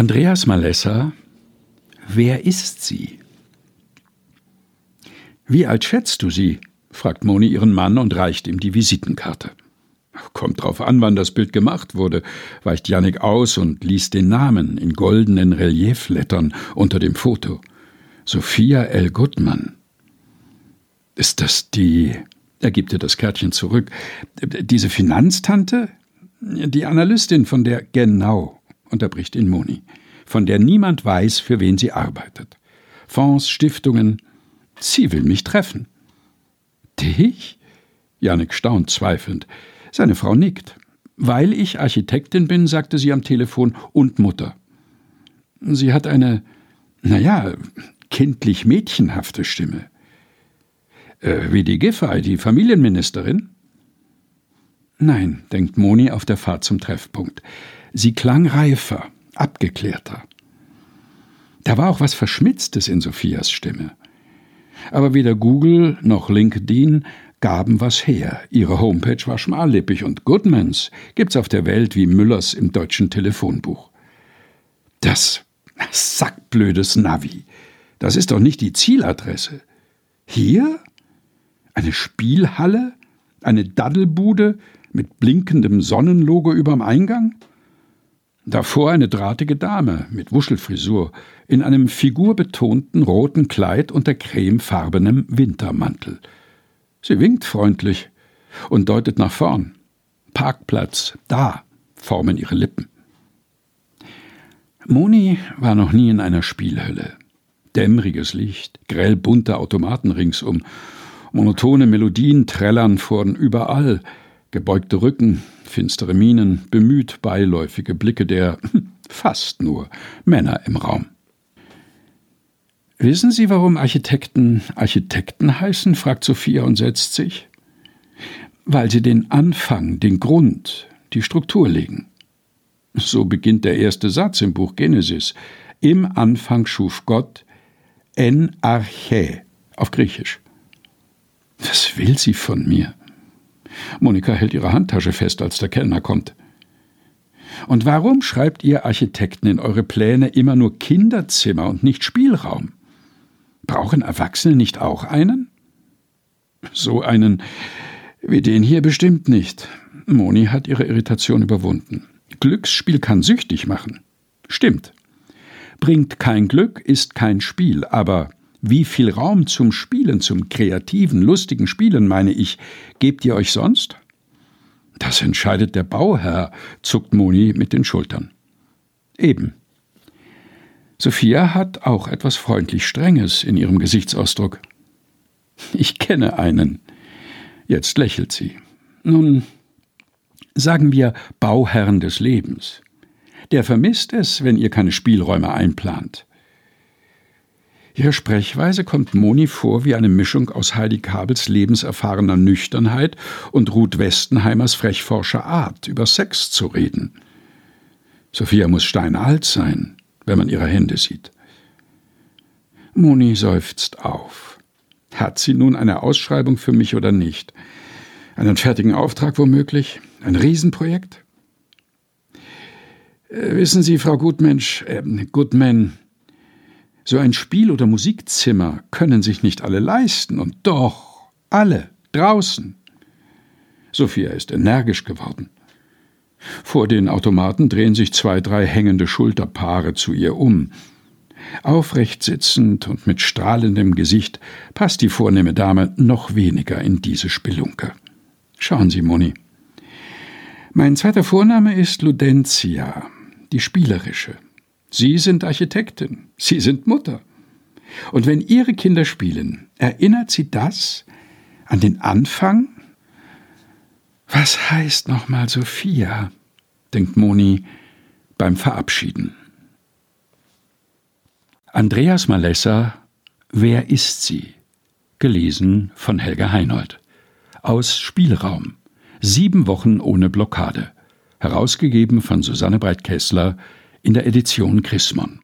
Andreas Malessa Wer ist sie? Wie alt schätzt du sie? fragt Moni ihren Mann und reicht ihm die Visitenkarte. Kommt drauf an, wann das Bild gemacht wurde, weicht Jannik aus und liest den Namen in goldenen Relieflettern unter dem Foto. Sophia L. Gutmann. Ist das die. Er gibt ihr das Kärtchen zurück. Diese Finanztante? Die Analystin, von der. Genau, unterbricht ihn Moni. Von der niemand weiß, für wen sie arbeitet. Fonds, Stiftungen. Sie will mich treffen. Dich? Janik staunt zweifelnd. Seine Frau nickt. Weil ich Architektin bin, sagte sie am Telefon, und Mutter. Sie hat eine, naja, kindlich mädchenhafte Stimme. Äh, wie die Giffey, die Familienministerin? Nein, denkt Moni auf der Fahrt zum Treffpunkt. Sie klang reifer, abgeklärter. Da war auch was Verschmitztes in Sophias Stimme. Aber weder Google noch LinkedIn gaben was her. Ihre Homepage war schmallippig und Goodmans gibt's auf der Welt wie Müllers im deutschen Telefonbuch. Das sackblödes Navi. Das ist doch nicht die Zieladresse. Hier? Eine Spielhalle? Eine Daddelbude mit blinkendem Sonnenlogo überm Eingang? Davor eine drahtige Dame mit Wuschelfrisur in einem figurbetonten roten Kleid unter cremefarbenem Wintermantel. Sie winkt freundlich und deutet nach vorn. Parkplatz, da, formen ihre Lippen. Moni war noch nie in einer Spielhölle. Dämmeriges Licht, grell bunte Automaten ringsum, monotone Melodien trällern von überall, gebeugte Rücken, finstere Mienen, bemüht beiläufige Blicke der fast nur Männer im Raum. Wissen Sie, warum Architekten Architekten heißen? fragt Sophia und setzt sich. Weil sie den Anfang, den Grund, die Struktur legen. So beginnt der erste Satz im Buch Genesis. Im Anfang schuf Gott en arche auf Griechisch. Was will sie von mir? Monika hält ihre Handtasche fest, als der Kellner kommt. Und warum schreibt ihr Architekten in eure Pläne immer nur Kinderzimmer und nicht Spielraum? Brauchen Erwachsene nicht auch einen? So einen wie den hier bestimmt nicht. Moni hat ihre Irritation überwunden. Glücksspiel kann süchtig machen. Stimmt. Bringt kein Glück, ist kein Spiel, aber wie viel Raum zum Spielen, zum kreativen, lustigen Spielen, meine ich, gebt ihr euch sonst? Das entscheidet der Bauherr, zuckt Moni mit den Schultern. Eben. Sophia hat auch etwas freundlich Strenges in ihrem Gesichtsausdruck. Ich kenne einen. Jetzt lächelt sie. Nun, sagen wir Bauherrn des Lebens. Der vermisst es, wenn ihr keine Spielräume einplant. Ihre Sprechweise kommt Moni vor wie eine Mischung aus Heidi Kabels lebenserfahrener Nüchternheit und Ruth Westenheimers frechforscher Art, über Sex zu reden. Sophia muss steinalt sein wenn man ihre Hände sieht. Moni seufzt auf. Hat sie nun eine Ausschreibung für mich oder nicht? Einen fertigen Auftrag womöglich? Ein Riesenprojekt? Äh, wissen Sie, Frau Gutmensch, äh, Goodman, so ein Spiel- oder Musikzimmer können sich nicht alle leisten, und doch alle draußen. Sophia ist energisch geworden. Vor den Automaten drehen sich zwei, drei hängende Schulterpaare zu ihr um. Aufrecht sitzend und mit strahlendem Gesicht passt die vornehme Dame noch weniger in diese Spelunke. Schauen Sie, Moni. Mein zweiter Vorname ist Ludentia, die spielerische. Sie sind Architektin, Sie sind Mutter. Und wenn Ihre Kinder spielen, erinnert Sie das an den Anfang was heißt nochmal Sophia? denkt Moni beim Verabschieden. Andreas Malessa Wer ist sie? Gelesen von Helga Heinold. Aus Spielraum. Sieben Wochen ohne Blockade. Herausgegeben von Susanne Breit-Kessler in der Edition Chrismon.